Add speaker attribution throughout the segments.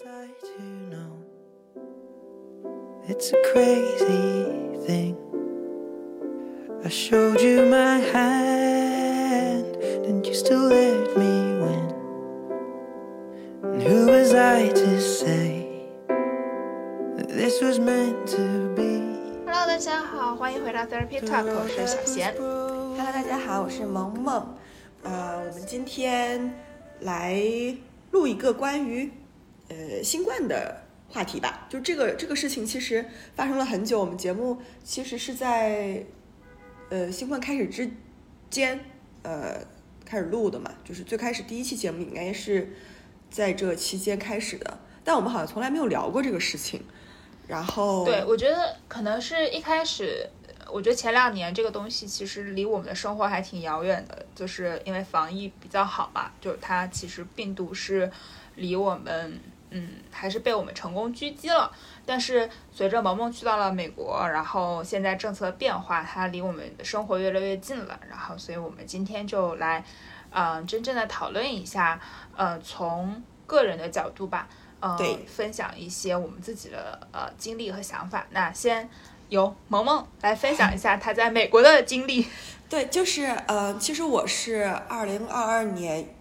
Speaker 1: was I to know? It's a crazy thing. I showed you my hand, and you still let me win. And who was I to say that this was meant to be?
Speaker 2: Hello，大家好，欢迎回到 Therapy Talk，我是小贤。
Speaker 3: Hello，大家好，我是萌萌。呃，我们今天来录一个关于 呃新冠的话题吧。就这个这个事情其实发生了很久，我们节目其实是在呃新冠开始之间呃开始录的嘛，就是最开始第一期节目应该是在这期间开始的，但我们好像从来没有聊过这个事情。然后
Speaker 2: 对，我觉得可能是一开始，我觉得前两年这个东西其实离我们的生活还挺遥远的，就是因为防疫比较好嘛，就是它其实病毒是离我们，嗯，还是被我们成功狙击了。但是随着萌萌去到了美国，然后现在政策变化，它离我们的生活越来越近了。然后，所以我们今天就来，嗯、真正的讨论一下，呃，从个人的角度吧。呃
Speaker 3: 对，
Speaker 2: 分享一些我们自己的呃经历和想法。那先由萌萌来分享一下她在美国的经历。
Speaker 3: 对，就是呃，其实我是二零二二年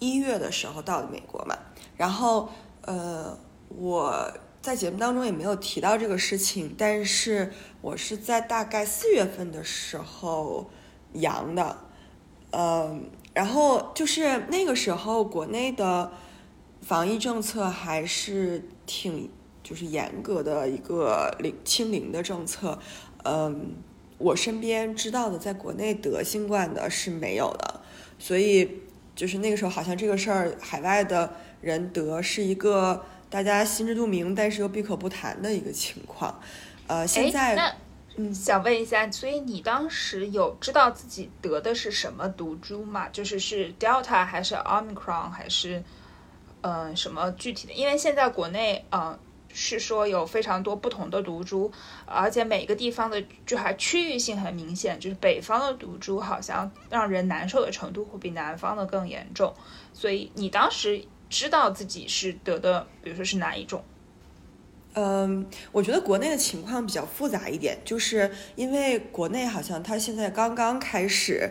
Speaker 3: 一月的时候到的美国嘛，然后呃，我在节目当中也没有提到这个事情，但是我是在大概四月份的时候阳的，嗯、然后就是那个时候国内的防疫政策还是挺就是严格的一个零清零的政策，嗯。我身边知道的，在国内得新冠的是没有的，所以就是那个时候，好像这个事儿海外的人得是一个大家心知肚明，但是又闭口不谈的一个情况。呃，现
Speaker 2: 哎，
Speaker 3: 在
Speaker 2: 那
Speaker 3: 嗯
Speaker 2: 想问一下，所以你当时有知道自己得的是什么毒株吗？就是是 Delta 还是 Omicron 还是嗯、呃什么具体的？因为现在国内嗯。呃是说有非常多不同的毒株，而且每个地方的就还区域性很明显，就是北方的毒株好像让人难受的程度会比南方的更严重。所以你当时知道自己是得的，比如说是哪一种？
Speaker 3: 嗯，我觉得国内的情况比较复杂一点，就是因为国内好像它现在刚刚开始，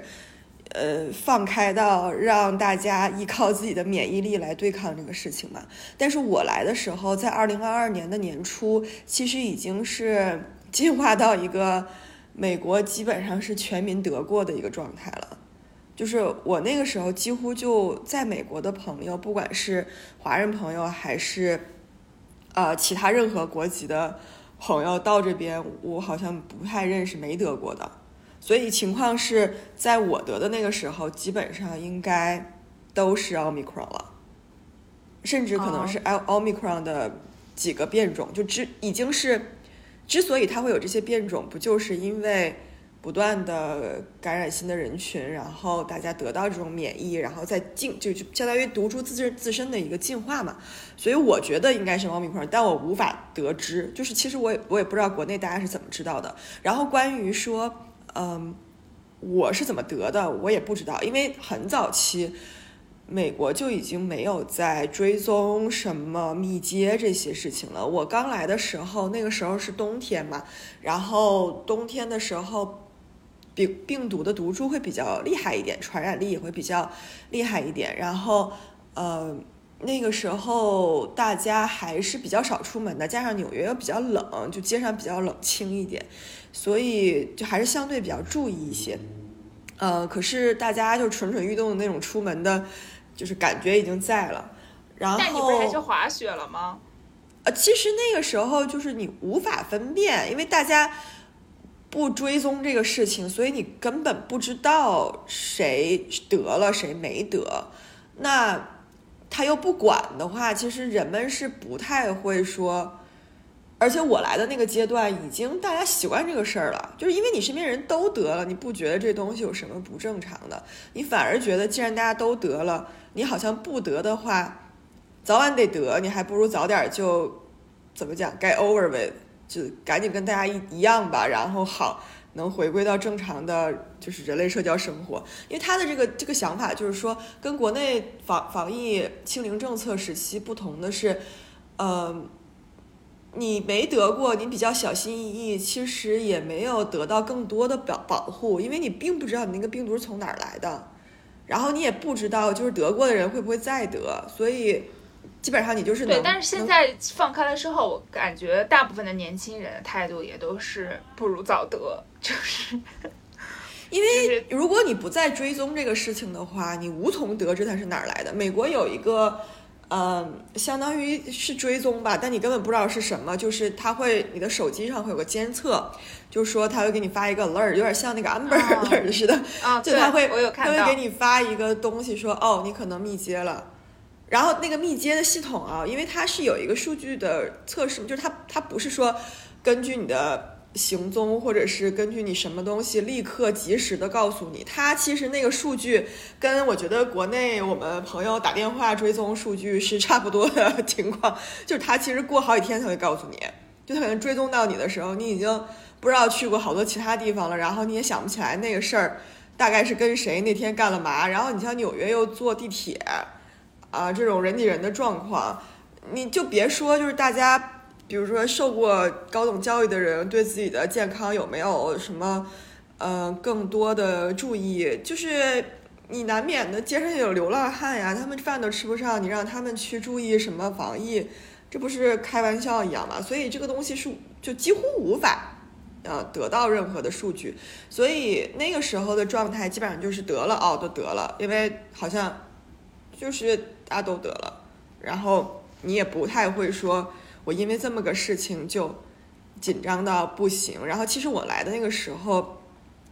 Speaker 3: 呃，放开到让大家依靠自己的免疫力来对抗这个事情嘛。但是我来的时候，在二零二二年的年初，其实已经是进化到一个美国基本上是全民得过的一个状态了。就是我那个时候几乎就在美国的朋友，不管是华人朋友还是呃其他任何国籍的朋友到这边，我好像不太认识没得过的。所以情况是在我得的那个时候，基本上应该都是奥密克戎了，甚至可能是奥奥密克戎的几个变种，就之已经是，之所以它会有这些变种，不就是因为不断的感染新的人群，然后大家得到这种免疫，然后再进就就相当于毒株自自身的一个进化嘛。所以我觉得应该是奥密克戎，但我无法得知，就是其实我也我也不知道国内大家是怎么知道的。然后关于说，嗯，我是怎么得的，我也不知道，因为很早期。美国就已经没有在追踪什么密接这些事情了。我刚来的时候，那个时候是冬天嘛，然后冬天的时候，病病毒的毒株会比较厉害一点，传染力也会比较厉害一点。然后，呃，那个时候大家还是比较少出门的，加上纽约又比较冷，就街上比较冷清一点，所以就还是相对比较注意一些。呃，可是大家就蠢蠢欲动的那种出门的，就是感觉已经在了。然后，
Speaker 2: 但你不是还去滑雪了吗？
Speaker 3: 呃，其实那个时候就是你无法分辨，因为大家不追踪这个事情，所以你根本不知道谁得了谁没得。那他又不管的话，其实人们是不太会说。而且我来的那个阶段，已经大家习惯这个事儿了，就是因为你身边人都得了，你不觉得这东西有什么不正常的，你反而觉得既然大家都得了，你好像不得的话，早晚得得，你还不如早点就怎么讲，get over with，就赶紧跟大家一一样吧，然后好能回归到正常的就是人类社交生活。因为他的这个这个想法就是说，跟国内防防疫清零政策时期不同的是，呃，你没得过，你比较小心翼翼，其实也没有得到更多的保保护，因为你并不知道你那个病毒是从哪儿来的，然后你也不知道就是得过的人会不会再得，所以基本上你就是
Speaker 2: 对，
Speaker 3: 能
Speaker 2: 但是现在放开了之后，我感觉大部分的年轻人的态度也都是不如早得，就是
Speaker 3: 因为如果你不再追踪这个事情的话，你无从得知它是哪儿来的。美国有一个，嗯，相当于是追踪吧，但你根本不知道是什么，就是它会你的手机上会有个监测，就是说它会给你发一个 alert，有点像那个 Amber
Speaker 2: 哦
Speaker 3: alert 似的，
Speaker 2: 啊，对
Speaker 3: 就它会
Speaker 2: 我有看到
Speaker 3: 它会给，你发一个东西说，哦，你可能密接了。然后那个密接的系统啊，因为它是有一个数据的测试，就是它它不是说根据你的行踪或者是根据你什么东西立刻及时的告诉你，它其实那个数据跟我觉得国内我们朋友打电话追踪数据是差不多的情况，就是它其实过好几天才会告诉你，就它可能追踪到你的时候，你已经不知道去过好多其他地方了，然后你也想不起来那个事儿大概是跟谁那天干了嘛，然后你像纽约又坐地铁。啊，这种人挤人的状况，你就别说，就是大家，比如说受过高等教育的人，对自己的健康有没有什么，呃，更多的注意？就是你难免的，街上有流浪汉呀，他们饭都吃不上，你让他们去注意什么防疫，这不是开玩笑一样吗？所以这个东西是就几乎无法。呃，得到任何的数据，所以那个时候的状态基本上就是得了哦，都得了，因为好像就是大家都得了，然后你也不太会说，我因为这么个事情就紧张到不行。然后其实我来的那个时候，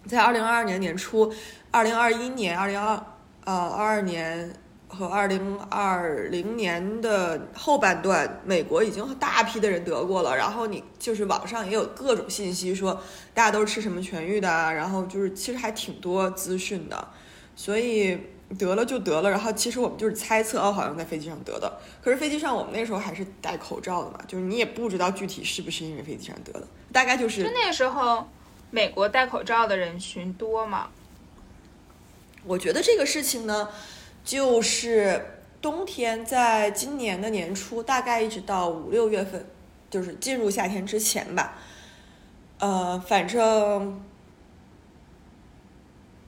Speaker 3: 在二零二二年年初，二零二一年、二零二呃二二年和二零二零年的后半段，美国已经大批的人得过了。然后你就是网上也有各种信息说，大家都是吃什么痊愈的啊，然后就是其实还挺多资讯的，所以。得了就得了，然后其实我们就是猜测，哦，好像在飞机上得的。可是飞机上我们那时候还是戴口罩的嘛，就是你也不知道具体是不是因为飞机上得的，大概就是
Speaker 2: 就那个时候，美国戴口罩的人群多嘛？
Speaker 3: 我觉得这个事情呢，就是冬天，在今年的年初，大概一直到五六月份，就是进入夏天之前吧。呃，反正，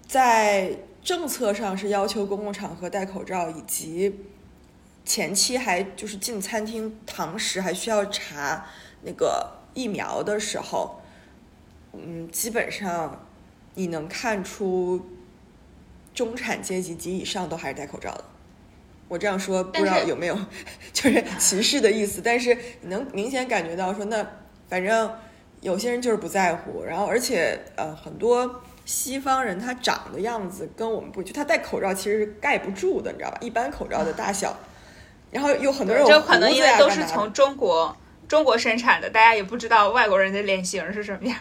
Speaker 3: 在政策上是要求公共场合戴口罩，以及前期还就是进餐厅堂食还需要查那个疫苗的时候，嗯，基本上你能看出中产阶级及以上都还是戴口罩的。我这样说不知道有没有 就是歧视的意思，但是你能明显感觉到说，那反正有些人就是不在乎，然后而且呃很多西方人他长的样子跟我们不，就他戴口罩其实是盖不住的，你知道吧？一般口罩的大小，然后有很多人有
Speaker 2: 这可能因为都是从中国中国生产的，大家也不知道外国人的脸型是什么样。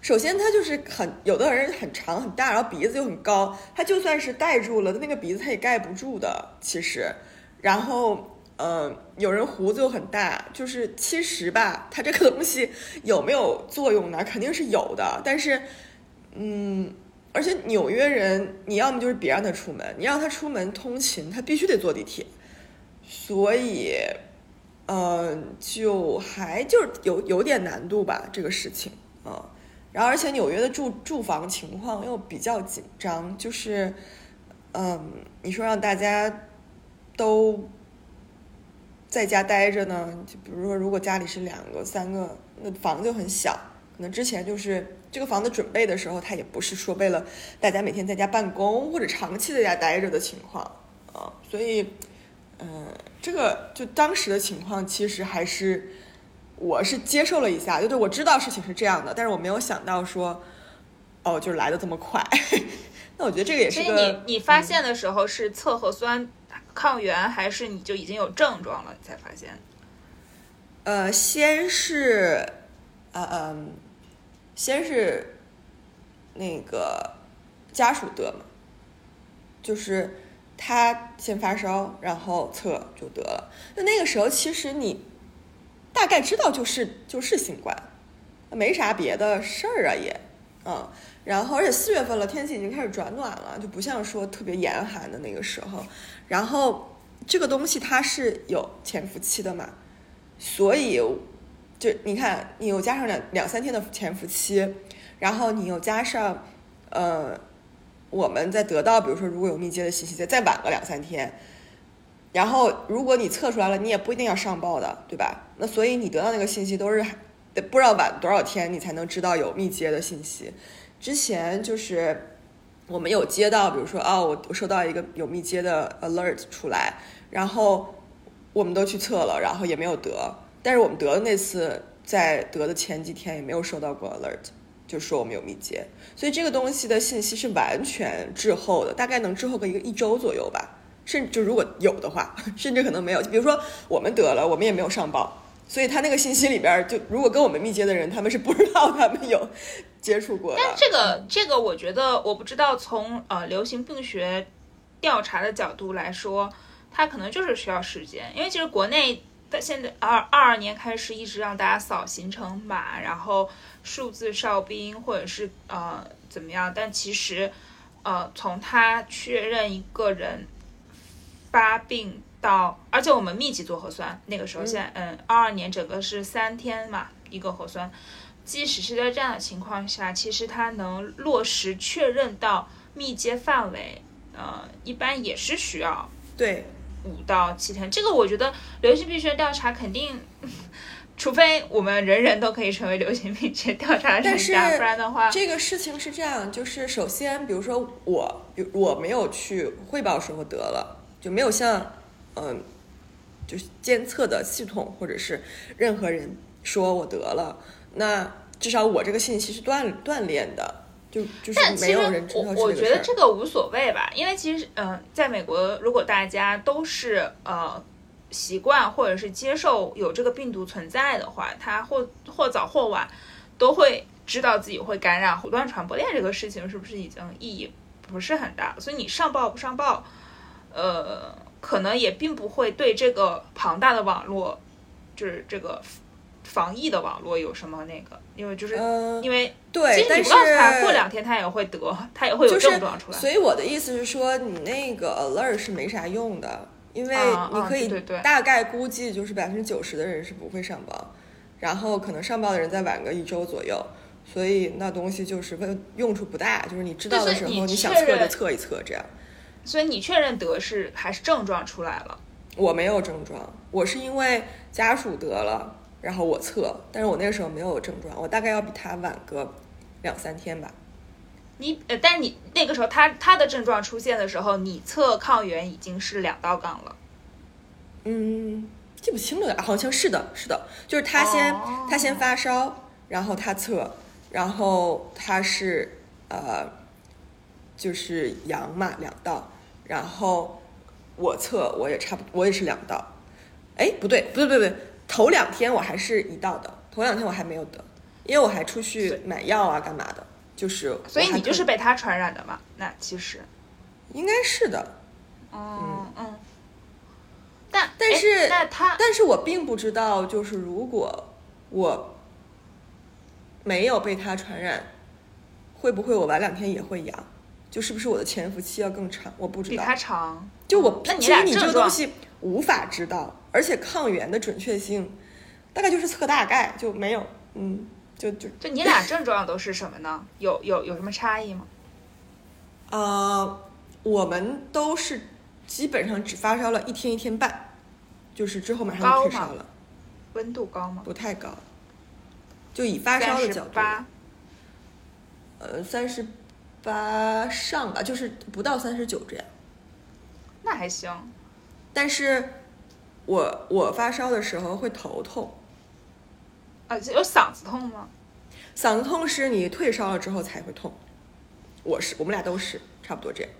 Speaker 3: 首先，他就是很有的人很长很大，然后鼻子又很高，他就算是戴住了，那个鼻子他也盖不住的。其实，然后，呃，有人胡子又很大，就是其实吧，他这个东西有没有作用呢？肯定是有的，但是，嗯，而且纽约人，你要么就是别让他出门，你让他出门通勤，他必须得坐地铁，所以，嗯、就还就是有有点难度吧，这个事情啊。然后，而且纽约的住住房情况又比较紧张，就是，嗯，你说让大家都在家待着呢，就比如说，如果家里是两个、三个，那房子就很小。可能之前就是这个房子准备的时候，它也不是说为了大家每天在家办公或者长期在家待着的情况啊，所以，嗯，这个就当时的情况其实还是。我是接受了一下，就对我知道事情是这样的，但是我没有想到说，哦，就是来的这么快。那我觉得这个也是
Speaker 2: 所以
Speaker 3: 个，
Speaker 2: 你你发现的时候是测核酸抗原，还是你就已经有症状了，你才发现？
Speaker 3: 呃，先是，呃嗯，先是那个家属得嘛，就是他先发烧，然后测就得了。那那个时候其实你大概知道就是就是新冠，没啥别的事儿啊也，嗯。然后，而且四月份了，天气已经开始转暖了，就不像说特别严寒的那个时候。然后，这个东西它是有潜伏期的嘛，所以就你看，你又加上两两三天的潜伏期，然后你又加上呃，我们在得到比如说如果有密接的信息，再再晚个两三天。然后，如果你测出来了，你也不一定要上报的，对吧？那所以你得到那个信息都是得不知道晚多少天，你才能知道有密接的信息。之前就是我们有接到，比如说哦，我我收到一个有密接的 alert 出来，然后我们都去测了，然后也没有得。但是我们得的那次在得的前几天也没有收到过 alert，就说我们有密接。所以这个东西的信息是完全滞后的，大概能滞后个一个一周左右吧。甚至就如果有的话，甚至可能没有。比如说我们得了，我们也没有上报，所以他那个信息里边就如果跟我们密接的人，他们是不知道他们有接触过的。
Speaker 2: 但这个这个，我觉得我不知道从呃流行病学调查的角度来说，它可能就是需要时间，因为其实国内的现在二二二年开始一直让大家扫行程码，然后数字哨兵或者是呃怎么样，但其实呃从他确认一个人。发病到，而且我们密集做核酸，那个时候现在，嗯，二二年整个是三天嘛，一个核酸，即使是在这样的情况下，其实他能落实确认到密接范围，呃，一般也是需要
Speaker 3: 对
Speaker 2: 五到七天。这个我觉得流行病学调查肯定，除非我们人人都可以成为流行病学调查专家，不然的话，
Speaker 3: 这个事情是这样，就是首先，比如说我，我没有去汇报时候得了。就没有像，嗯，就是监测的系统或者是任何人说我得了，那至少我这个信息是断断链的，就就是没有人知道这
Speaker 2: 个我觉得这个无所谓吧，因为其实，嗯，在美国，如果大家都是呃习惯或者是接受有这个病毒存在的话，他或或早或晚都会知道自己会感染，胡乱传播链这个事情是不是已经意义不是很大？所以你上报不上报？呃，可能也并不会对这个庞大的网络，就是这个防疫的网络有什么那个，因为就是因为
Speaker 3: 对，
Speaker 2: 其实你不告诉他，过两天他也会得，他也会有症状出来。
Speaker 3: 所以我的意思是说，你那个 alert 是没啥用的，因为你可以大概估计就是百分之九十的人是不会上报，然后可能上报的人再晚个一周左右，所以那东西就是问用处不大，就是你知道的时候，
Speaker 2: 你
Speaker 3: 想测就测一测这样。
Speaker 2: 所以你确认得是还是症状出来了？
Speaker 3: 我没有症状，我是因为家属得了，然后我测，但是我那个时候没有症状，我大概要比他晚个两三天吧。
Speaker 2: 你呃，但是你那个时候他他的症状出现的时候，你测抗原已经是两道杠了。
Speaker 3: 嗯，记不清了，好像是的，是的，就是他先他先发烧，然后他测，然后他是呃就是阳嘛两道。然后我测我也差不多，我也是两道。哎，不对，不对，不对，不对，头两天我还是一道的，头两天我还没有得，因为我还出去买药啊，干嘛的，就是。
Speaker 2: 所以你就是被他传染的嘛？那其实
Speaker 3: 应该是的。
Speaker 2: 嗯嗯。但
Speaker 3: 但是
Speaker 2: 那他，
Speaker 3: 但是我并不知道，就是如果我没有被他传染，会不会我晚两天也会阳？就是不是我的潜伏期要更长？我不知道。
Speaker 2: 比他长。
Speaker 3: 就我，
Speaker 2: 那你
Speaker 3: 其实你这个东西无法知道，而且抗原的准确性大概就是测大概，就没有，嗯，就就
Speaker 2: 就你俩症状都是什么呢？有有有什么差异吗？
Speaker 3: 呃，我们都是基本上只发烧了一天一天半，就是之后马上就退烧了。
Speaker 2: 温度高吗？
Speaker 3: 不太高，就以发烧的角度。呃，三十。八上吧，就是不到三十九这样，
Speaker 2: 那还行。
Speaker 3: 但是，我我发烧的时候会头痛，
Speaker 2: 啊，有嗓子痛吗？
Speaker 3: 嗓子痛是你退烧了之后才会痛，我是我们俩都是差不多这样。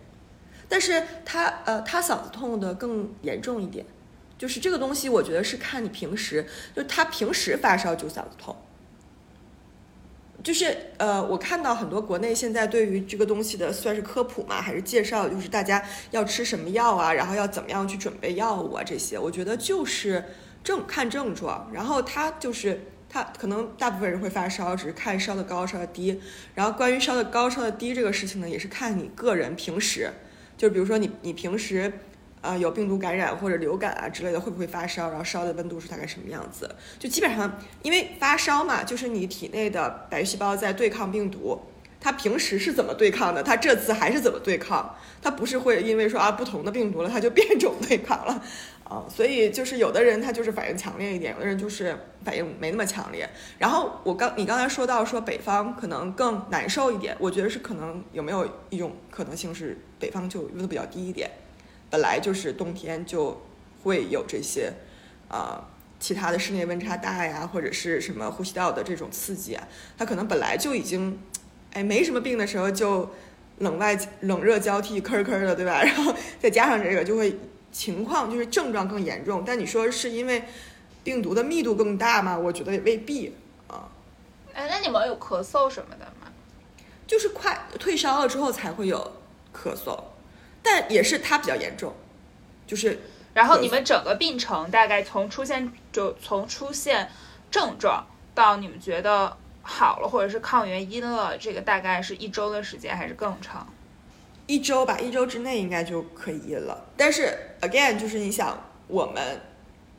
Speaker 3: 但是他呃，他嗓子痛的更严重一点，就是这个东西，我觉得是看你平时，就他平时发烧就嗓子痛。就是呃，我看到很多国内现在对于这个东西的算是科普嘛，还是介绍，就是大家要吃什么药啊，然后要怎么样去准备药物啊这些，我觉得就是症看症状，然后他就是他可能大部分人会发烧，只是看烧的高烧的低，然后关于烧的高烧的低这个事情呢，也是看你个人平时，就比如说你你平时。呃有病毒感染或者流感啊之类的，会不会发烧，然后烧的温度是大概什么样子。就基本上因为发烧嘛，就是你体内的白细胞在对抗病毒。它平时是怎么对抗的？它这次还是怎么对抗？它不是会因为说啊不同的病毒了，它就变种对抗了啊？所以就是有的人他就是反应强烈一点，有的人就是反应没那么强烈。然后我刚你刚才说到说北方可能更难受一点，我觉得是可能有没有一种可能性是北方就温度比较低一点，本来就是冬天就会有这些啊其他的室内温差大呀，或者是什么呼吸道的这种刺激啊，它可能本来就已经。哎，没什么病的时候就冷外冷热交替，吭吭的，对吧？然后再加上这个，就会情况就是症状更严重。但你说是因为病毒的密度更大吗？我觉得也未必啊。
Speaker 2: 哎，那你们有咳嗽什么的吗？
Speaker 3: 就是快退烧了之后才会有咳嗽，但也是它比较严重，就是。
Speaker 2: 然后你们整个病程大概从出现就从出现症状到你们觉得。好了，或者是抗原阴了，这个大概是一周的时间，还是更长？
Speaker 3: 一周吧，一周之内应该就可以阴了。但是 again，就是你想，我们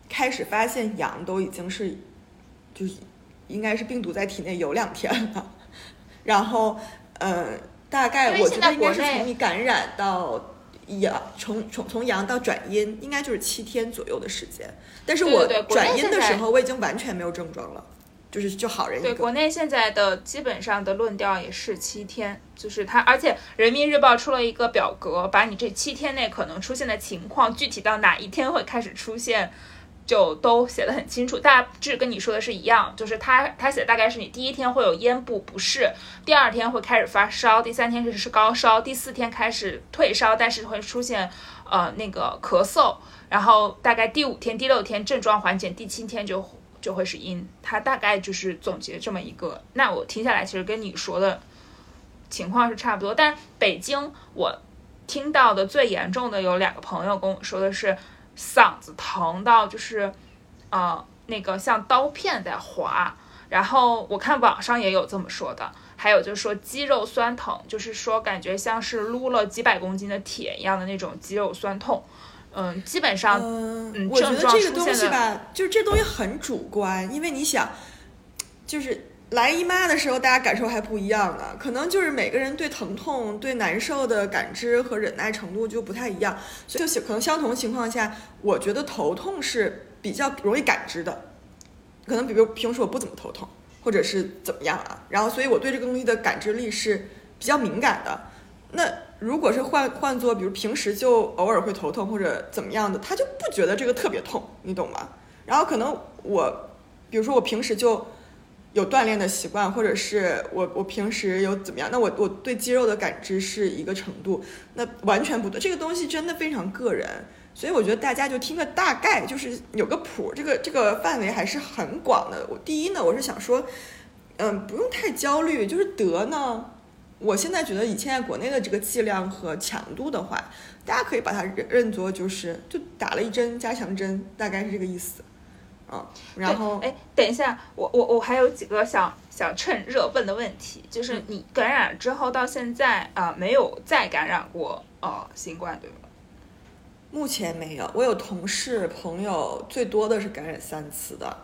Speaker 3: 开始发现阳都已经是，就是应该是病毒在体内有两天了。然后，呃，大概我觉得应该是从你感染到阳，从从从阳到转阴，应该就是七天左右的时间。但是我转阴的时候，我已经完全没有症状了。就是就好人
Speaker 2: 对国内现在的基本上的论调也是七天，就是它，而且人民日报出了一个表格，把你这七天内可能出现的情况，具体到哪一天会开始出现，就都写的很清楚。大致跟你说的是一样，就是他他写的大概是你第一天会有咽部不适，第二天会开始发烧，第三天是是高烧，第四天开始退烧，但是会出现呃那个咳嗽，然后大概第五天、第六天症状缓解，第七天就。就会是阴，它大概就是总结这么一个。那我听下来，其实跟你说的情况是差不多。但北京我听到的最严重的有两个朋友跟我说的是嗓子疼到就是，呃，那个像刀片在划。然后我看网上也有这么说的，还有就是说肌肉酸疼，就是说感觉像是撸了几百公斤的铁一样的那种肌肉酸痛。嗯，基本上，
Speaker 3: 嗯，我觉得这个东西吧，就是这东西很主观，因为你想，就是来姨妈的时候，大家感受还不一样呢，可能就是每个人对疼痛、对难受的感知和忍耐程度就不太一样，所以就可能相同情况下，我觉得头痛是比较容易感知的，可能比如平时我不怎么头痛，或者是怎么样啊，然后所以我对这个东西的感知力是比较敏感的，那。如果是换换做，比如平时就偶尔会头痛或者怎么样的，他就不觉得这个特别痛，你懂吗？然后可能我，比如说我平时就有锻炼的习惯，或者是我我平时有怎么样，那我我对肌肉的感知是一个程度，那完全不对。这个东西真的非常个人，所以我觉得大家就听个大概，就是有个谱，这个这个范围还是很广的。我第一呢，我是想说，嗯，不用太焦虑，就是得呢。我现在觉得以现在国内的这个剂量和强度的话，大家可以把它认认作就是就打了一针加强针，大概是这个意思，啊，然后
Speaker 2: 哎，等一下，我我我还有几个想想趁热问的问题，就是你感染之后到现在啊，没有再感染过呃新冠对吗？
Speaker 3: 目前没有，我有同事朋友最多的是感染三次的，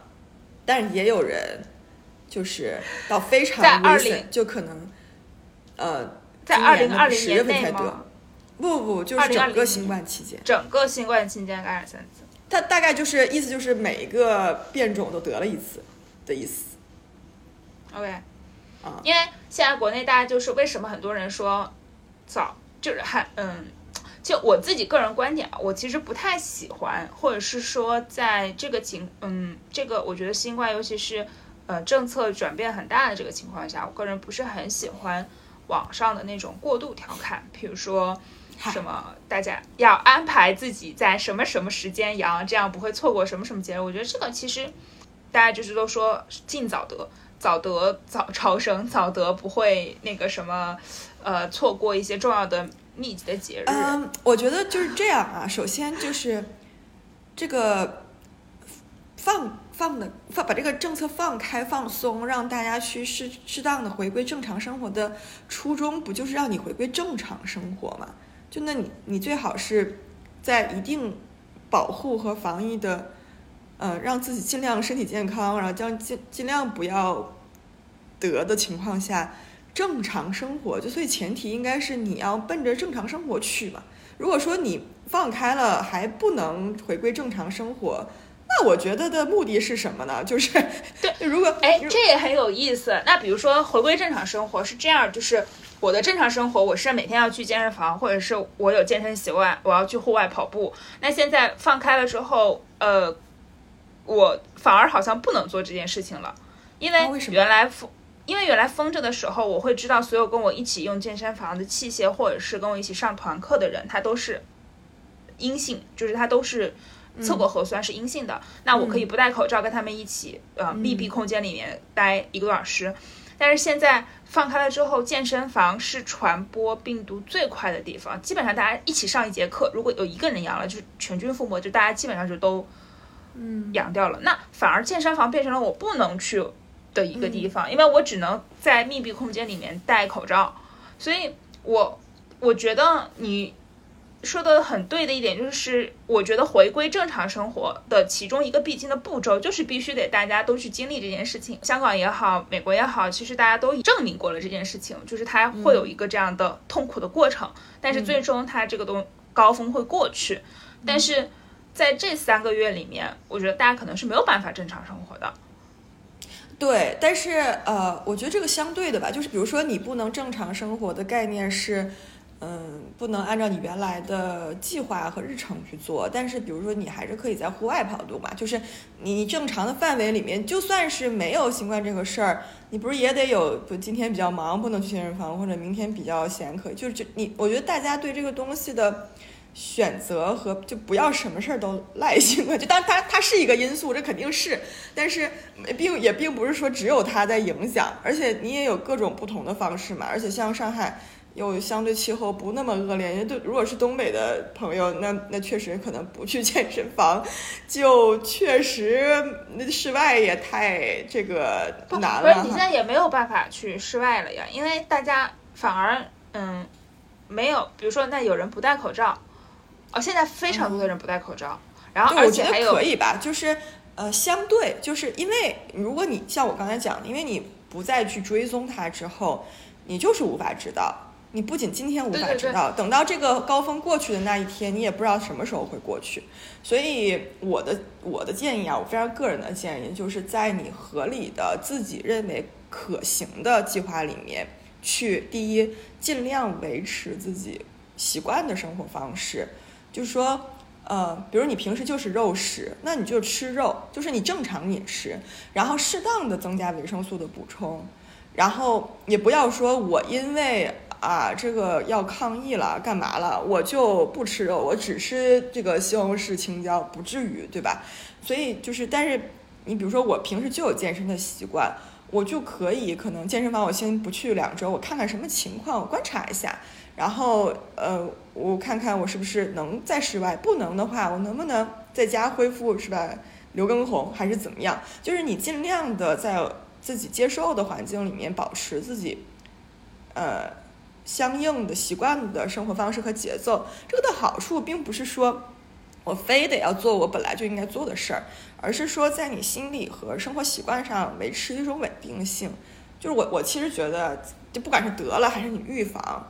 Speaker 3: 但也有人就是到非常危险，就可能。呃，
Speaker 2: 在二零二零
Speaker 3: 十月份才得，不不不，就是整个新冠期间，
Speaker 2: 整个新冠期间感染三次。
Speaker 3: 它大概就是意思就是每一个变种都得了一次的意思。
Speaker 2: OK，
Speaker 3: 啊，
Speaker 2: 因为现在国内大家就是为什么很多人说早就是还嗯，就我自己个人观点啊，我其实不太喜欢，或者是说在这个情嗯这个我觉得新冠尤其是呃政策转变很大的这个情况下，我个人不是很喜欢。网上的那种过度调侃，比如说什么大家要安排自己在什么什么时间阳，这样不会错过什么什么节日。我觉得这个其实大家就是都说尽早得，早得早超生，早得不会那个什么呃错过一些重要的密集的节日。
Speaker 3: 嗯，我觉得就是这样啊。首先就是这个放。放的放把这个政策放开放松，让大家去适适当的回归正常生活的初衷，不就是让你回归正常生活吗？就那你你最好是在一定保护和防疫的，呃，让自己尽量身体健康，然后将尽尽量不要得的情况下，正常生活。就所以前提应该是你要奔着正常生活去嘛。如果说你放开了还不能回归正常生活，那我觉得的目的是什么呢？就是
Speaker 2: 对，
Speaker 3: 如果
Speaker 2: 哎，这也很有意思。那比如说回归正常生活是这样，就是我的正常生活，我是每天要去健身房，或者是我有健身习惯，我要去户外跑步。那现在放开了之后，呃，我反而好像不能做这件事情了，因为原来封，因为原来封着的时候，我会知道所有跟我一起用健身房的器械，或者是跟我一起上团课的人，他都是阴性，就是他都是。测过核酸是阴性的，那我可以不戴口罩跟他们一起，呃，密闭空间里面待一个多小时。但是现在放开了之后，健身房是传播病毒最快的地方，基本上大家一起上一节课，如果有一个人阳了，就全军覆没，就大家基本上就都，
Speaker 3: 嗯，
Speaker 2: 阳掉了。那反而健身房变成了我不能去的一个地方，因为我只能在密闭空间里面戴口罩。所以我我觉得你。说的很对的一点就是，我觉得回归正常生活的其中一个必经的步骤，就是必须得大家都去经历这件事情。香港也好，美国也好，其实大家都证明过了这件事情，就是它会有一个这样的痛苦的过程，但是最终它这个东高峰会过去。但是在这三个月里面，我觉得大家可能是没有办法正常生活的。
Speaker 3: 对，但是呃，我觉得这个相对的吧，就是比如说你不能正常生活的概念是。嗯，不能按照你原来的计划和日程去做，但是比如说你还是可以在户外跑步嘛，就是你正常的范围里面，就算是没有新冠这个事儿，你不是也得有，就今天比较忙不能去健身房，或者明天比较闲可以，就是就你，我觉得大家对这个东西的选择和就不要什么事儿都赖性了，就当它它是一个因素，这肯定是，但是并也并不是说只有它在影响，而且你也有各种不同的方式嘛，而且像上海。又相对气候不那么恶劣，因为对如果是东北的朋友，那那确实可能不去健身房，就确实那室外也太这个难了。
Speaker 2: 不是你现在也没有办法去室外了呀，因为大家反而嗯没有，比如说那有人不戴口罩，哦，现在非常多的人不戴口罩，然后而且还有
Speaker 3: 可以吧，就是呃相对就是因为如果你像我刚才讲的，因为你不再去追踪它之后，你就是无法知道。你不仅今天无法知道，等到这个高峰过去的那一天，你也不知道什么时候会过去。所以我的我的建议啊，我非常个人的建议，就是在你合理的、自己认为可行的计划里面去，第一，尽量维持自己习惯的生活方式，就是说，呃，比如你平时就是肉食，那你就吃肉，就是你正常饮食，然后适当的增加维生素的补充，然后也不要说我因为。啊，这个要抗议了，干嘛了？我就不吃肉，我只吃这个西红柿青椒，不至于，对吧？所以就是，但是你比如说，我平时就有健身的习惯，我就可以可能健身房我先不去两周，我看看什么情况，我观察一下，然后呃，我看看我是不是能在室外，不能的话，我能不能在家恢复，是吧？刘畊宏还是怎么样？就是你尽量的在自己接受的环境里面保持自己，呃。相应的习惯的生活方式和节奏，这个的好处并不是说我非得要做我本来就应该做的事儿，而是说在你心理和生活习惯上维持一种稳定性。就是我我其实觉得，就不管是得了还是你预防，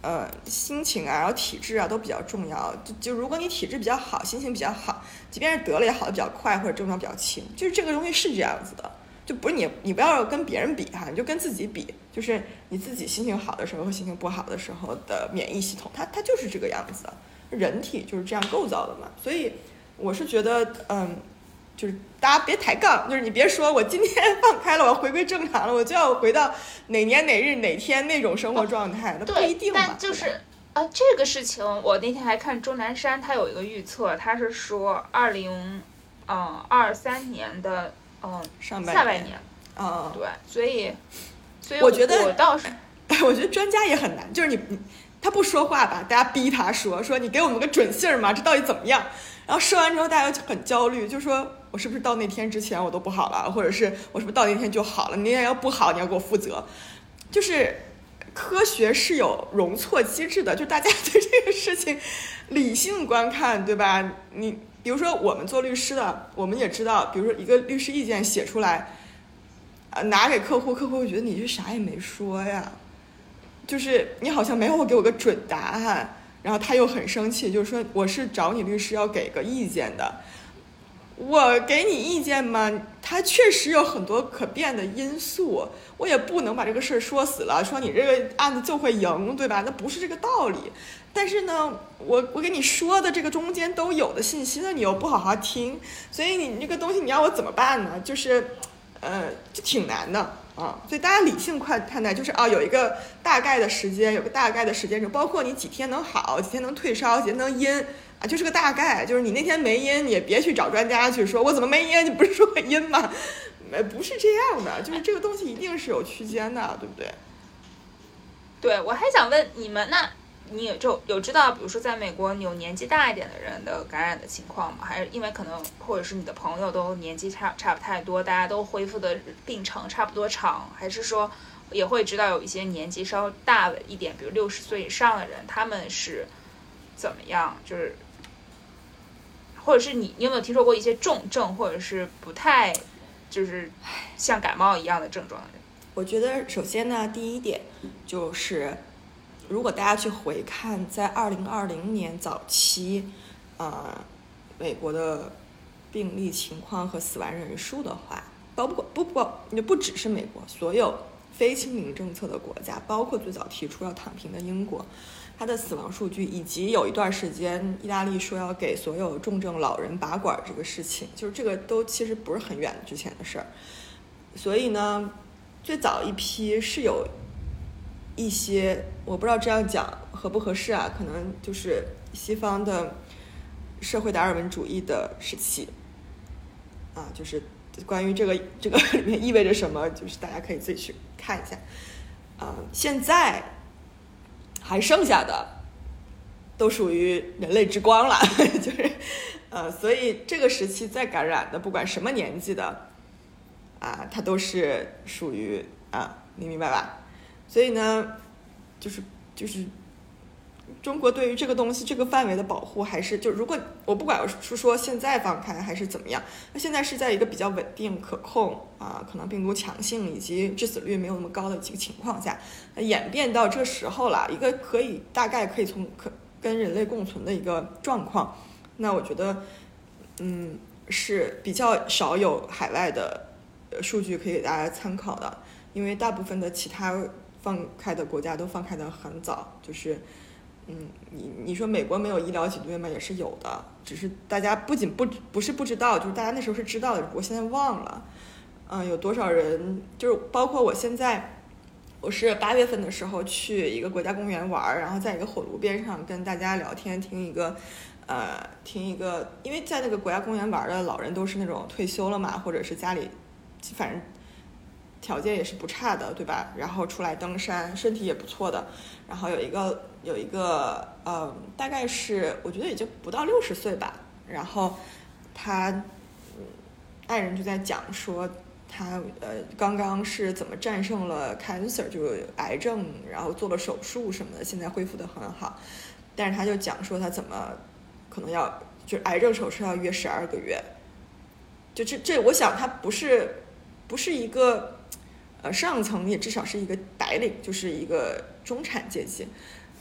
Speaker 3: 呃，心情啊，然后体质啊都比较重要。就就如果你体质比较好，心情比较好，即便是得了也好的比较快，或者症状比较轻，就是这个东西是这样子的。就不是你，你不要跟别人比哈，你就跟自己比，就是你自己心情好的时候和心情不好的时候的免疫系统，它它就是这个样子，人体就是这样构造的嘛。所以我是觉得，嗯，就是大家别抬杠，就是你别说我今天放开了，我要回归正常了，我就要回到哪年哪日哪天那种生活状态，那不一定
Speaker 2: 嘛。但就是啊，这个事情我那天还看钟南山，他有一个预测，他是说二零嗯二三年的。嗯，
Speaker 3: 下
Speaker 2: 半年，
Speaker 3: 嗯，
Speaker 2: 对，所以，所以
Speaker 3: 我觉得
Speaker 2: 我倒是，
Speaker 3: 我觉得专家也很难，就是你，他不说话吧，大家逼他说，说你给我们个准信儿嘛，这到底怎么样？然后说完之后，大家就很焦虑，就说我是不是到那天之前我都不好了，或者是我是不是到那天就好了？你也要不好，你要给我负责，就是科学是有容错机制的，就大家 对这个事情理性观看，对吧？你比如说我们做律师的，我们也知道，比如说一个律师意见写出来，呃，拿给客户，客户会觉得你这啥也没说呀，就是你好像没有给我个准答案，然后他又很生气，就是说我是找你律师要给个意见的。我给你意见嘛，他确实有很多可变的因素，我也不能把这个事儿说死了，说你这个案子就会赢，对吧？那不是这个道理。但是呢，我我给你说的这个中间都有的信息，呢你又不好好听，所以你这个东西你要我怎么办呢？就是，呃，就挺难的啊。所以大家理性快看待，就是啊，有一个大概的时间，有个大概的时间就包括你几天能好，几天能退烧，几天能阴。啊，就是个大概，就是你那天没阴，你也别去找专家去说，我怎么没阴？你不是说我阴吗？呃，不是这样的，就是这个东西一定是有区间的，对不对？
Speaker 2: 对，我还想问你们，那你就有知道，比如说在美国，有年纪大一点的人的感染的情况吗？还是因为可能，或者是你的朋友都年纪差差不太多，大家都恢复的病程差不多长，还是说也会知道有一些年纪稍大的一点，比如六十岁以上的人，他们是怎么样？就是。或者是你，你有没有听说过一些重症，或者是不太，就是像感冒一样的症状的人？
Speaker 3: 我觉得首先呢，第一点就是，如果大家去回看在二零二零年早期，呃，美国的病例情况和死亡人数的话，包括不不也不只是美国，所有非清零政策的国家，包括最早提出要躺平的英国。它的死亡数据，以及有一段时间，意大利说要给所有重症老人拔管这个事情，就是这个都其实不是很远之前的事儿。所以呢，最早一批是有一些，我不知道这样讲合不合适啊？可能就是西方的社会达尔文主义的时期啊，就是关于这个这个里面意味着什么，就是大家可以自己去看一下。啊，现在。还剩下的都属于人类之光了，就是，呃，所以这个时期再感染的，不管什么年纪的，啊，它都是属于啊，你明白吧？所以呢，就是就是。中国对于这个东西这个范围的保护，还是就如果我不管是说现在放开还是怎么样，那现在是在一个比较稳定可控啊，可能病毒强性以及致死率没有那么高的几个情况下，演变到这时候了，一个可以大概可以从可跟人类共存的一个状况，那我觉得，嗯，是比较少有海外的数据可以给大家参考的，因为大部分的其他放开的国家都放开的很早，就是。嗯，你你说美国没有医疗挤兑吗？也是有的，只是大家不仅不不是不知道，就是大家那时候是知道的，我现在忘了。嗯，有多少人？就是包括我现在，我是八月份的时候去一个国家公园玩，然后在一个火炉边上跟大家聊天，听一个，呃，听一个，因为在那个国家公园玩的老人都是那种退休了嘛，或者是家里，反正。条件也是不差的，对吧？然后出来登山，身体也不错的。然后有一个有一个，呃，大概是我觉得也就不到六十岁吧。然后他爱人就在讲说，他呃刚刚是怎么战胜了 cancer，就是癌症，然后做了手术什么的，现在恢复的很好。但是他就讲说他怎么可能要就癌症手术要约十二个月。就这这，我想他不是不是一个。呃，上层也至少是一个白领，就是一个中产阶级，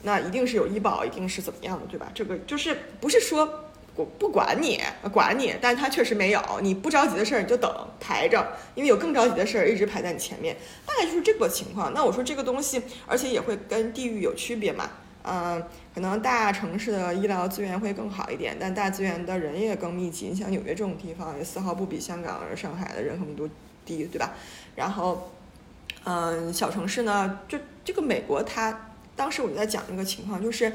Speaker 3: 那一定是有医保，一定是怎么样的，对吧？这个就是不是说我不管你，管你，但他确实没有，你不着急的事儿你就等排着，因为有更着急的事儿一直排在你前面，大概就是这个情况。那我说这个东西，而且也会跟地域有区别嘛，嗯，可能大城市的医疗资源会更好一点，但大资源的人也更密集，你像纽约这种地方，也丝毫不比香港、上海的人口密度低，对吧？然后。嗯，小城市呢，就这个美国，它当时我就在讲一个情况，就是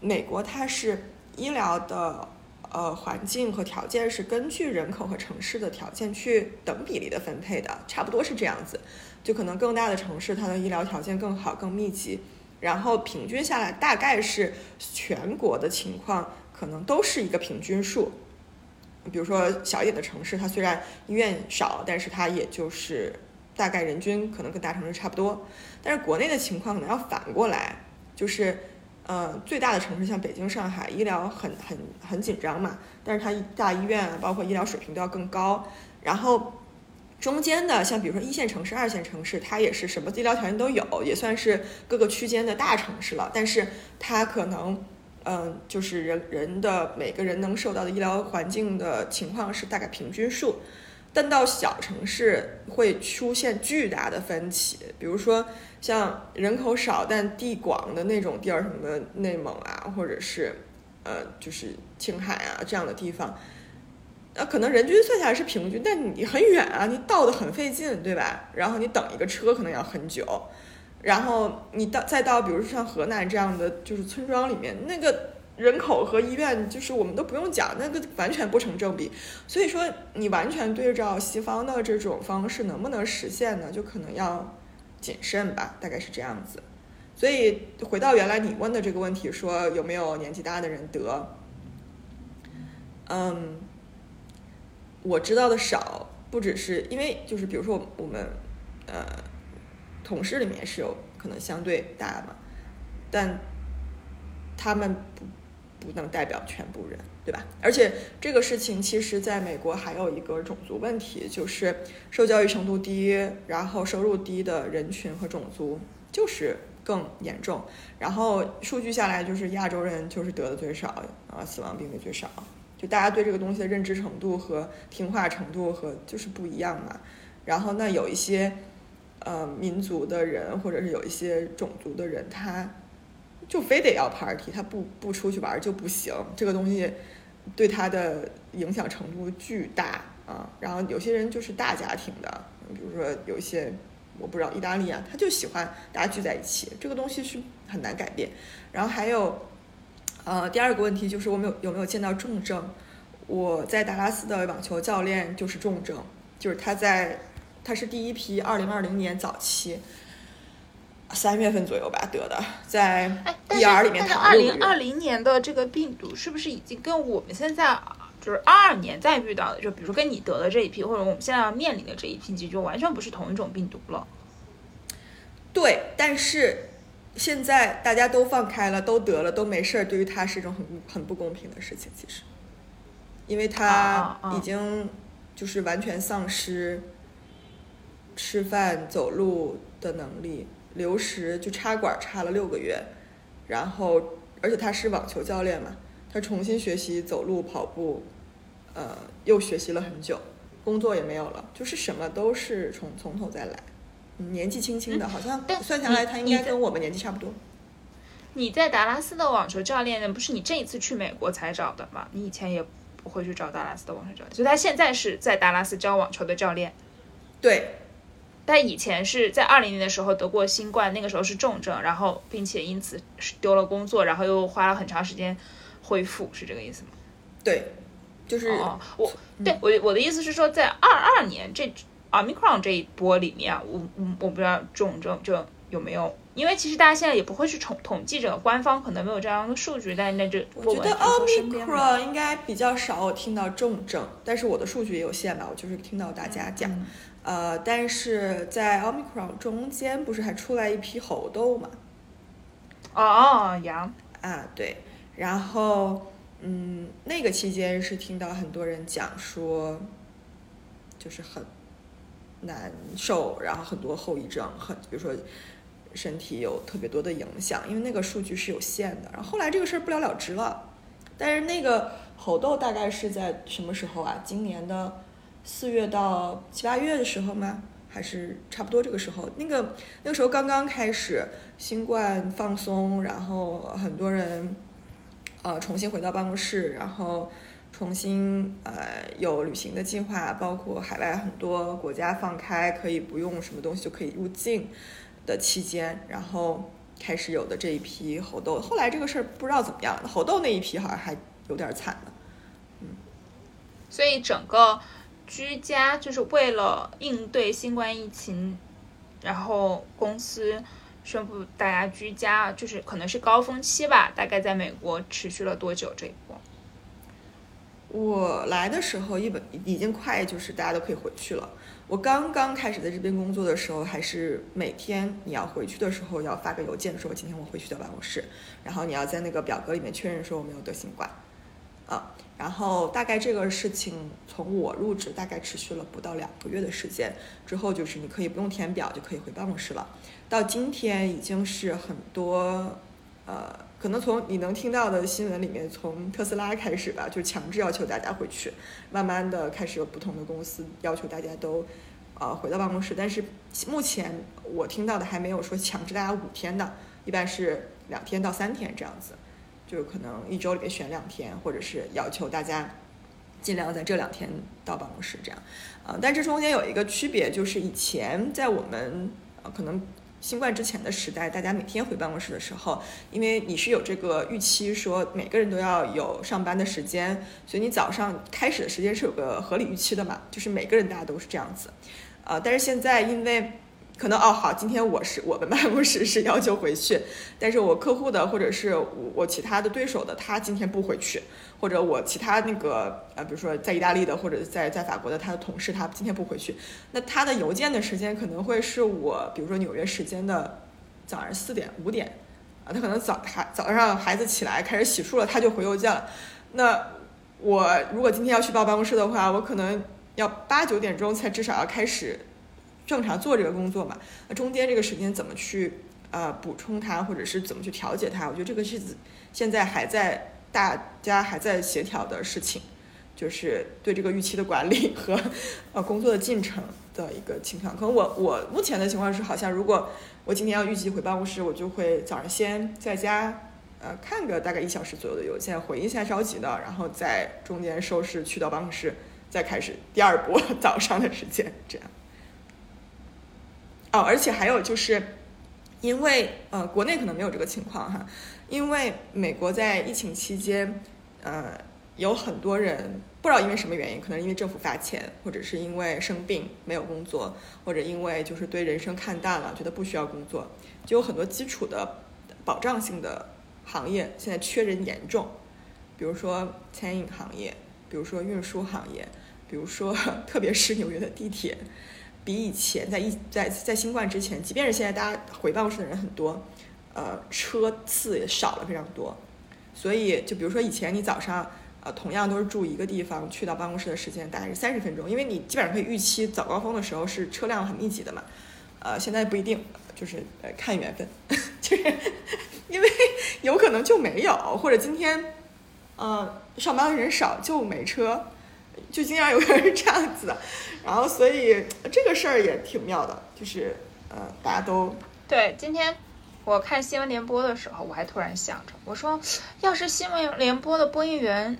Speaker 3: 美国它是医疗的呃环境和条件是根据人口和城市的条件去等比例的分配的，差不多是这样子。就可能更大的城市，它的医疗条件更好、更密集，然后平均下来大概是全国的情况，可能都是一个平均数。比如说小一点的城市，它虽然医院少，但是它也就是。大概人均可能跟大城市差不多。但是国内的情况可能要反过来，就是呃最大的城市像北京、上海，医疗很很很紧张嘛，但是它大医院包括医疗水平都要更高，然后。中间的，像比如说一线城市、二线城市，它也是什么医疗条件都有，也算是各个区间的大城市了。但是它可能，嗯，就是人人的每个人能受到的医疗环境的情况是大概平均数。但到小城市会出现巨大的分歧，比如说像人口少但地广的那种地儿，什么内蒙啊，或者是呃，就是青海啊这样的地方。那可能人均算下来是平均，但你很远啊，你到的很费劲，对吧？然后你等一个车可能要很久，然后你到再到，比如说像河南这样的就是村庄里面，那个人口和医院就是我们都不用讲，那个完全不成正比。所以说你完全对照西方的这种方式能不能实现呢？就可能要谨慎吧，大概是这样子。所以回到原来你问的这个问题，说有没有年纪大的人得？嗯。我知道的少，不只是因为就是比如说我们呃同事里面是有可能相对大嘛，但他们不不能代表全部人，对吧？而且这个事情其实在美国还有一个种族问题，就是受教育程度低，然后收入低的人群和种族就是更严重。然后数据下来，就是亚洲人就是得的最少啊，死亡病例最少。就大家对这个东西的认知程度和听话程度和就是不一样嘛，然后那有一些呃民族的人或者是有一些种族的人，他就非得要 party，他不不出去玩就不行，这个东西对他的影响程度巨大啊。然后有些人就是大家庭的，比如说有一些我不知道意大利啊，他就喜欢大家聚在一起，这个东西是很难改变。然后还有。呃，第二个问题就是我们有有没有见到重症？我在达拉斯的网球教练就是重症，就是他在，他是第一批二零二零年早期三月份左右吧得的，在 ER 里面躺
Speaker 2: 二零二零年的这个病毒是不是已经跟我们现在就是二二年再遇到的，就比如说跟你得的这一批，或者我们现在要面临的这一批，就完全不是同一种病毒了。
Speaker 3: 对，但是。现在大家都放开了，都得了，都没事儿。对于他是一种很很不公平的事情，其实，因为他已经就是完全丧失吃饭、走路的能力，流食就插管插了六个月，然后而且他是网球教练嘛，他重新学习走路、跑步，呃，又学习了很久，工作也没有了，就是什么都是从从头再来。年纪轻轻的，好像算下来他应该跟我们年纪差不多。
Speaker 2: 你在达拉斯的网球教练，不是你这一次去美国才找的吗？你以前也不会去找达拉斯的网球教练，所以他现在是在达拉斯教网球的教练。
Speaker 3: 对，
Speaker 2: 但以前是在二零年的时候得过新冠，那个时候是重症，然后并且因此是丢了工作，然后又花了很长时间恢复，是这个意思吗？
Speaker 3: 对，就是
Speaker 2: 我对我我的意思是说，在二二年这。Omicron 这一波里面，我我我不知道重症就有没有，因为其实大家现在也不会去统统计这个，官方可能没有这样的数据，但是那这
Speaker 3: 我觉得 Omicron 应该比较少，我听到重症，但是我的数据也有限吧，我就是听到大家讲，呃，但是在 Omicron 中间不是还出来一批猴痘嘛？
Speaker 2: 哦，羊
Speaker 3: 啊，对，然后嗯，那个期间是听到很多人讲说，就是很。难受，然后很多后遗症，很比如说身体有特别多的影响，因为那个数据是有限的。然后后来这个事儿不了了之了，但是那个猴痘大概是在什么时候啊？今年的四月到七八月的时候吗？还是差不多这个时候？那个那个时候刚刚开始新冠放松，然后很多人呃重新回到办公室，然后。重新呃有旅行的计划，包括海外很多国家放开，可以不用什么东西就可以入境的期间，然后开始有的这一批猴痘。后来这个事儿不知道怎么样，猴痘那一批好像还有点惨呢。嗯，
Speaker 2: 所以整个居家就是为了应对新冠疫情，然后公司宣布大家居家，就是可能是高峰期吧，大概在美国持续了多久这一波？
Speaker 3: 我来的时候，一本已经快就是大家都可以回去了。我刚刚开始在这边工作的时候，还是每天你要回去的时候要发个邮件说今天我回去到办公室，然后你要在那个表格里面确认说我没有得新冠，啊，然后大概这个事情从我入职大概持续了不到两个月的时间，之后就是你可以不用填表就可以回办公室了。到今天已经是很多，呃，可能从你能听到的新闻里面，从特斯拉开始吧，就强制要求大家回去，慢慢的开始有不同的公司要求大家都，呃，回到办公室。但是目前我听到的还没有说强制大家五天的，一般是两天到三天这样子，就可能一周里面选两天，或者是要求大家尽量在这两天到办公室这样。呃，但这中间有一个区别，就是以前在我们呃可能。新冠之前的时代，大家每天回办公室的时候，因为你是有这个预期，说每个人都要有上班的时间，所以你早上开始的时间是有个合理预期的嘛，就是每个人大家都是这样子，呃，但是现在因为。可能哦好，今天我是我们办公室是要求回去，但是我客户的或者是我我其他的对手的他今天不回去，或者我其他那个呃比如说在意大利的或者在在法国的他的同事他今天不回去，那他的邮件的时间可能会是我比如说纽约时间的早上四点五点啊，他可能早还早上孩子起来开始洗漱了他就回邮件了，那我如果今天要去报办公室的话，我可能要八九点钟才至少要开始。正常做这个工作嘛，那中间这个时间怎么去呃补充它，或者是怎么去调节它？我觉得这个是现在还在大家还在协调的事情，就是对这个预期的管理 和呃工作的进程的一个情况。可能我我目前的情况是，好像如果我今天要预计回办公室，我就会早上先在家呃看个大概一小时左右的邮件，回一下着急的，然后在中间收拾去到办公室，再开始第二波早上的时间这样。哦，而且还有就是，因为呃，国内可能没有这个情况哈，因为美国在疫情期间，呃，有很多人不知道因为什么原因，可能因为政府发钱，或者是因为生病没有工作，或者因为就是对人生看淡了，觉得不需要工作，就有很多基础的保障性的行业现在缺人严重，比如说餐饮行业，比如说运输行业，比如说特别是纽约的地铁。比以前在一在在新冠之前，即便是现在大家回办公室的人很多，呃，车次也少了非常多。所以，就比如说以前你早上呃同样都是住一个地方，去到办公室的时间大概是三十分钟，因为你基本上可以预期早高峰的时候是车辆很密集的嘛。呃，现在不一定，就是呃看缘分，就是因为有可能就没有，或者今天呃上班的人少就没车。就经常有人是这样子的，然后所以这个事儿也挺妙的，就是呃，大家都
Speaker 2: 对。今天我看新闻联播的时候，我还突然想着，我说要是新闻联播的播音员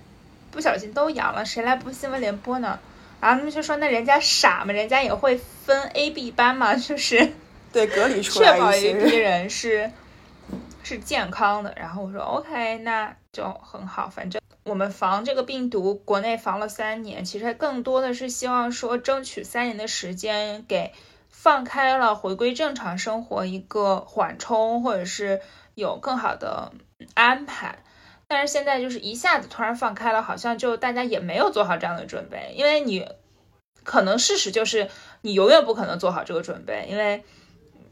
Speaker 2: 不小心都阳了，谁来播新闻联播呢？然后他们就说，那人家傻嘛？人家也会分 A、B 班嘛，就是
Speaker 3: 对隔离出来
Speaker 2: 确保一批人是是健康的。然后我说 OK，那就很好，反正。我们防这个病毒，国内防了三年，其实更多的是希望说争取三年的时间，给放开了回归正常生活一个缓冲，或者是有更好的安排。但是现在就是一下子突然放开了，好像就大家也没有做好这样的准备，因为你可能事实就是你永远不可能做好这个准备，因为。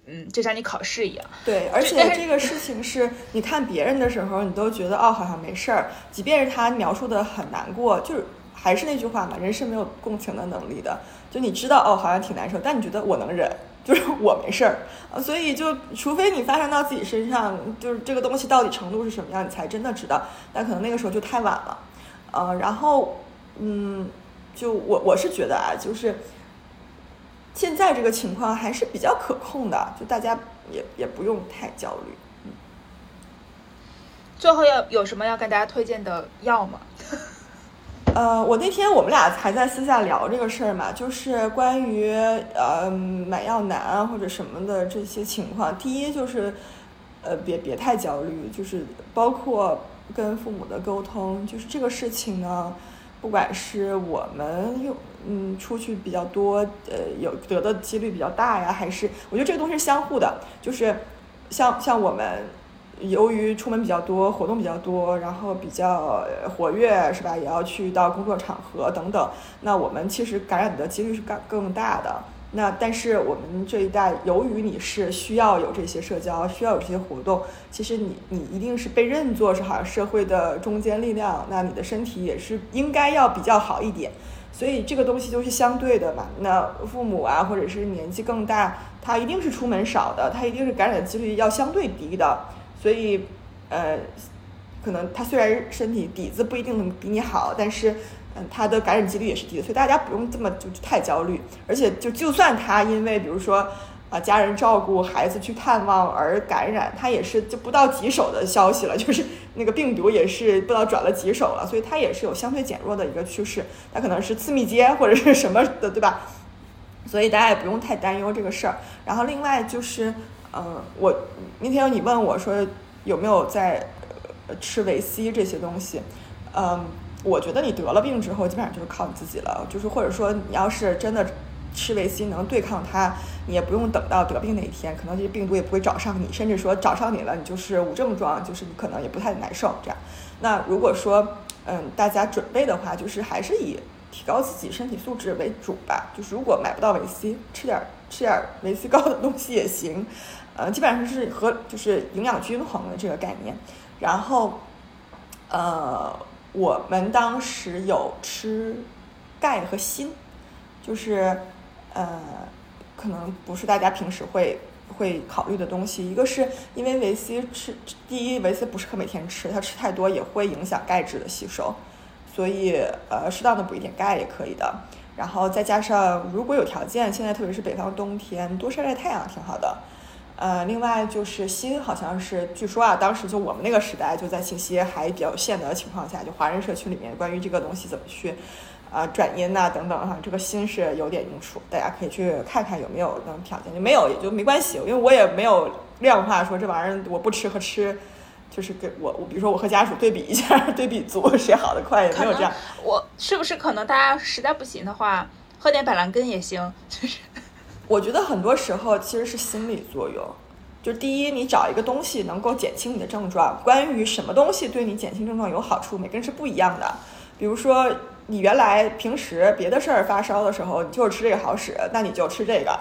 Speaker 2: 嗯，就像你考试一样。
Speaker 3: 对，而且这个事情是你看别人的时候，你都觉得哦，好像没事儿。即便是他描述的很难过，就是还是那句话嘛，人是没有共情的能力的。就你知道哦，好像挺难受，但你觉得我能忍，就是 我没事儿啊。所以就除非你发生到自己身上，就是这个东西到底程度是什么样，你才真的知道。但可能那个时候就太晚了。呃，然后嗯，就我我是觉得啊，就是。现在这个情况还是比较可控的，就大家也也不用太焦虑。嗯。
Speaker 2: 最后要有什么要跟大家推荐的药吗？
Speaker 3: 呃，我那天我们俩还在私下聊这个事儿嘛，就是关于呃买药难啊或者什么的这些情况。第一就是呃别别太焦虑，就是包括跟父母的沟通，就是这个事情呢。不管是我们用嗯出去比较多，呃有得的几率比较大呀，还是我觉得这个东西是相互的，就是像像我们由于出门比较多，活动比较多，然后比较活跃，是吧？也要去到工作场合等等，那我们其实感染的几率是更更大的。那但是我们这一代，由于你是需要有这些社交，需要有这些活动，其实你你一定是被认作是好像社会的中坚力量，那你的身体也是应该要比较好一点。所以这个东西就是相对的嘛。那父母啊，或者是年纪更大，他一定是出门少的，他一定是感染的几率要相对低的。所以，呃，可能他虽然身体底子不一定能比你好，但是。嗯，他的感染几率也是低的，所以大家不用这么就太焦虑。而且，就就算他因为比如说啊家人照顾孩子去探望而感染，他也是就不到几手的消息了，就是那个病毒也是不知道转了几手了，所以它也是有相对减弱的一个趋势。它可能是次密接或者是什么的，对吧？所以大家也不用太担忧这个事儿。然后另外就是，嗯，我那天你问我说有没有在吃维 C 这些东西，嗯。我觉得你得了病之后，基本上就是靠你自己了。就是或者说，你要是真的吃维 C 能对抗它，你也不用等到得病那一天，可能这些病毒也不会找上你，甚至说找上你了，你就是无症状，就是你可能也不太难受。这样，那如果说，嗯，大家准备的话，就是还是以提高自己身体素质为主吧。就是如果买不到维 C，吃点吃点维 C 高的东西也行。呃，基本上是和就是营养均衡的这个概念。然后，呃。我们当时有吃钙和锌，就是呃，可能不是大家平时会会考虑的东西。一个是因为维 C 吃，第一维 C 不适合每天吃，它吃太多也会影响钙质的吸收，所以呃，适当的补一点钙也可以的。然后再加上如果有条件，现在特别是北方冬天，多晒晒太阳挺好的。呃，另外就是锌，好像是据说啊，当时就我们那个时代，就在信息还比较有限的情况下，就华人社区里面关于这个东西怎么去啊转阴呐等等哈，这个锌是有点用处，大家可以去看看有没有那种条件，就没有也就没关系，因为我也没有量化说这玩意儿我不吃和吃，就是给我我比如说我和家属对比一下，对比组谁好的快也没有这样。
Speaker 2: 我是不是可能大家实在不行的话，喝点板蓝根也行，就是。
Speaker 3: 我觉得很多时候其实是心理作用，就第一，你找一个东西能够减轻你的症状。关于什么东西对你减轻症状有好处，每个人是不一样的。比如说，你原来平时别的事儿发烧的时候，你就是吃这个好使，那你就吃这个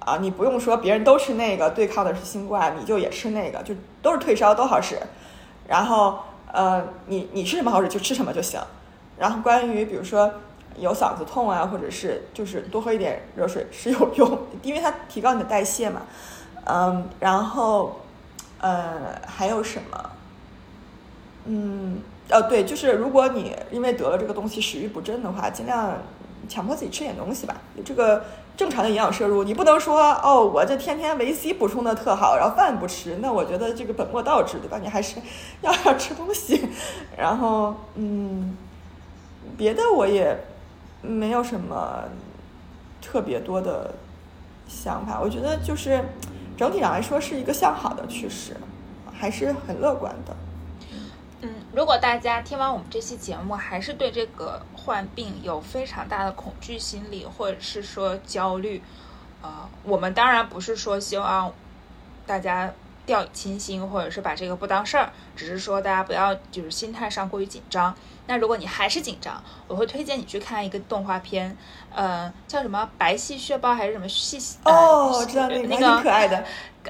Speaker 3: 啊，你不用说别人都吃那个对抗的是新冠，你就也吃那个，就都是退烧都好使。然后，呃，你你吃什么好使就吃什么就行。然后关于比如说。有嗓子痛啊，或者是就是多喝一点热水是有用，因为它提高你的代谢嘛。嗯，然后呃还有什么？嗯，哦对，就是如果你因为得了这个东西食欲不振的话，尽量强迫自己吃点东西吧。这个正常的营养摄入，你不能说哦，我这天天维 C 补充的特好，然后饭不吃，那我觉得这个本末倒置，对吧？你还是要 要吃东西。然后嗯，别的我也。没有什么特别多的想法，我觉得就是整体上来说是一个向好的趋势，还是很乐观的。
Speaker 2: 嗯，如果大家听完我们这期节目，还是对这个患病有非常大的恐惧心理，或者是说焦虑，呃，我们当然不是说希望大家掉以轻心，或者是把这个不当事儿，只是说大家不要就是心态上过于紧张。那如果你还是紧张，我会推荐你去看一个动画片，呃，叫什么白细血包还是什么细？
Speaker 3: 哦，我知道那个，那个可爱的。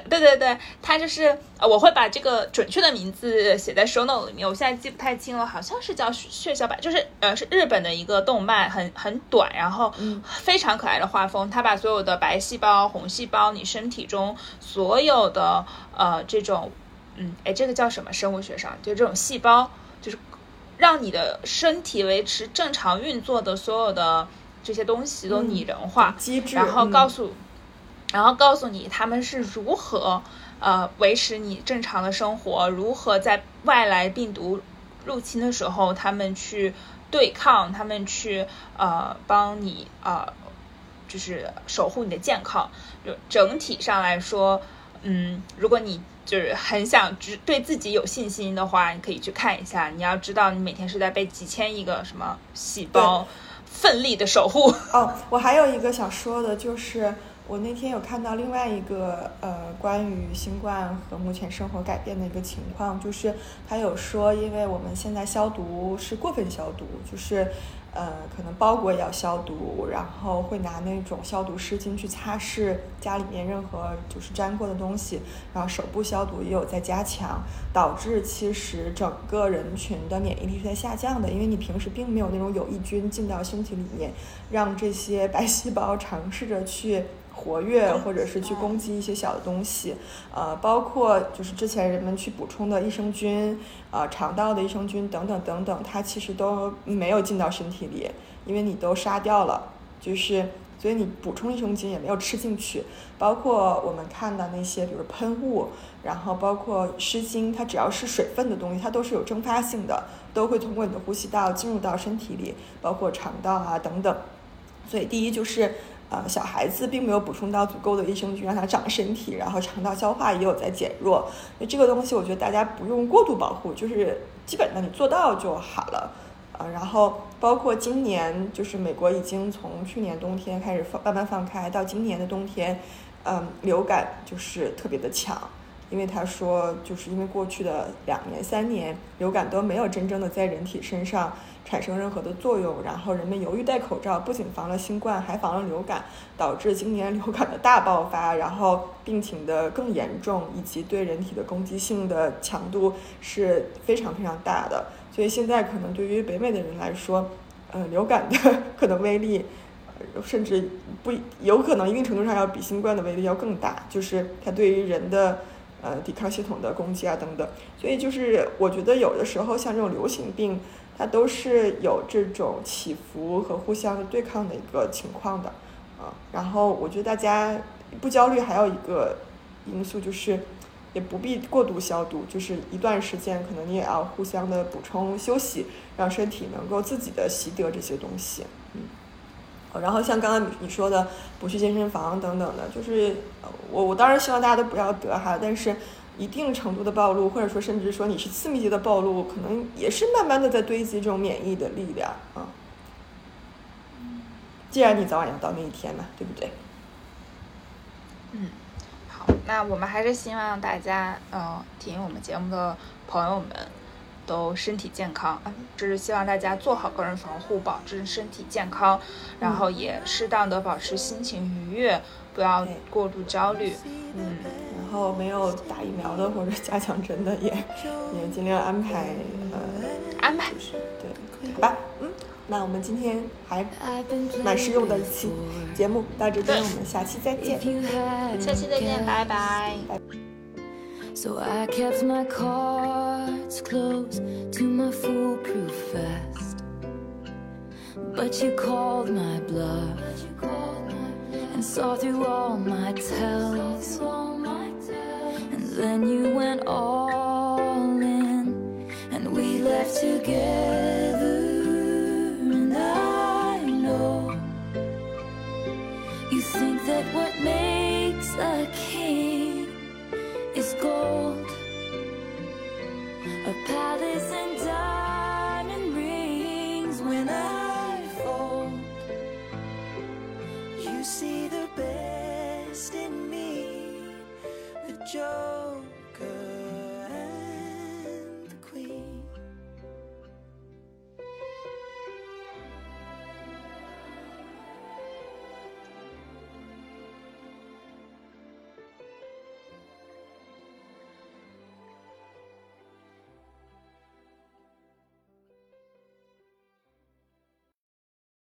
Speaker 2: 对对对，它就是呃，我会把这个准确的名字写在 show note 里面，我现在记不太清了，好像是叫血小板，就是呃，是日本的一个动漫，很很短，然后非常可爱的画风，它把所有的白细胞、红细胞，你身体中所有的呃这种，嗯，哎，这个叫什么？生物学上就这种细胞，就是。让你的身体维持正常运作的所有的这些东西都拟人化，然后告诉，然后告诉你他们是如何呃维持你正常的生活，如何在外来病毒入侵的时候，他们去对抗，他们去呃帮你呃就是守护你的健康。就整体上来说，嗯，如果你。就是很想只对自己有信心的话，你可以去看一下。你要知道，你每天是在被几千亿个什么细胞奋力的守护。
Speaker 3: 哦，我还有一个想说的，就是我那天有看到另外一个呃关于新冠和目前生活改变的一个情况，就是他有说，因为我们现在消毒是过分消毒，就是。呃，可能包裹也要消毒，然后会拿那种消毒湿巾去擦拭家里面任何就是沾过的东西，然后手部消毒也有在加强，导致其实整个人群的免疫力是在下降的，因为你平时并没有那种有益菌进到身体里面，让这些白细胞尝试着去。活跃，或者是去攻击一些小的东西，呃，包括就是之前人们去补充的益生菌，呃，肠道的益生菌等等等等，它其实都没有进到身体里，因为你都杀掉了，就是所以你补充益生菌也没有吃进去。包括我们看的那些，比如喷雾，然后包括湿巾，它只要是水分的东西，它都是有蒸发性的，都会通过你的呼吸道进入到身体里，包括肠道啊等等。所以第一就是。呃，小孩子并没有补充到足够的益生菌，让他长身体，然后肠道消化也有在减弱。那这个东西，我觉得大家不用过度保护，就是基本的你做到就好了。啊，然后包括今年，就是美国已经从去年冬天开始放慢慢放开，到今年的冬天，嗯，流感就是特别的强。因为他说，就是因为过去的两年、三年，流感都没有真正的在人体身上产生任何的作用，然后人们犹豫戴口罩，不仅防了新冠，还防了流感，导致今年流感的大爆发，然后病情的更严重，以及对人体的攻击性的强度是非常非常大的。所以现在可能对于北美的人来说，呃，流感的 可能威力，甚至不有可能一定程度上要比新冠的威力要更大，就是它对于人的。呃，抵抗系统的攻击啊，等等，所以就是我觉得有的时候像这种流行病，它都是有这种起伏和互相的对抗的一个情况的，啊，然后我觉得大家不焦虑，还有一个因素就是，也不必过度消毒，就是一段时间可能你也要互相的补充休息，让身体能够自己的习得这些东西，然后像刚刚你你说的不去健身房等等的，就是我我当然希望大家都不要得哈，但是一定程度的暴露，或者说甚至说你是次密集的暴露，可能也是慢慢的在堆积这种免疫的力量啊。既然你早晚要到那一天嘛，对不对？
Speaker 2: 嗯，好，那我们还是希望大家呃听我们节目的朋友们。都身体健康，这是希望大家做好个人防护，保证身体健康，然后也适当的保持心情愉悦，不要过度焦虑。
Speaker 3: 嗯，然后没有打疫苗的或者加强针的，也也尽量安排呃
Speaker 2: 安排。
Speaker 3: 对，好吧，嗯，那我们今天还蛮实用的一期节目到这边，我们下期再见。
Speaker 2: 下期再见，拜拜。
Speaker 1: Close to my foolproof vest. But you called my bluff and saw through all my tells. And then you went all in, and we left together. And I know you think that what makes palace and diamond rings. When I fold, you see the best in me, the joke.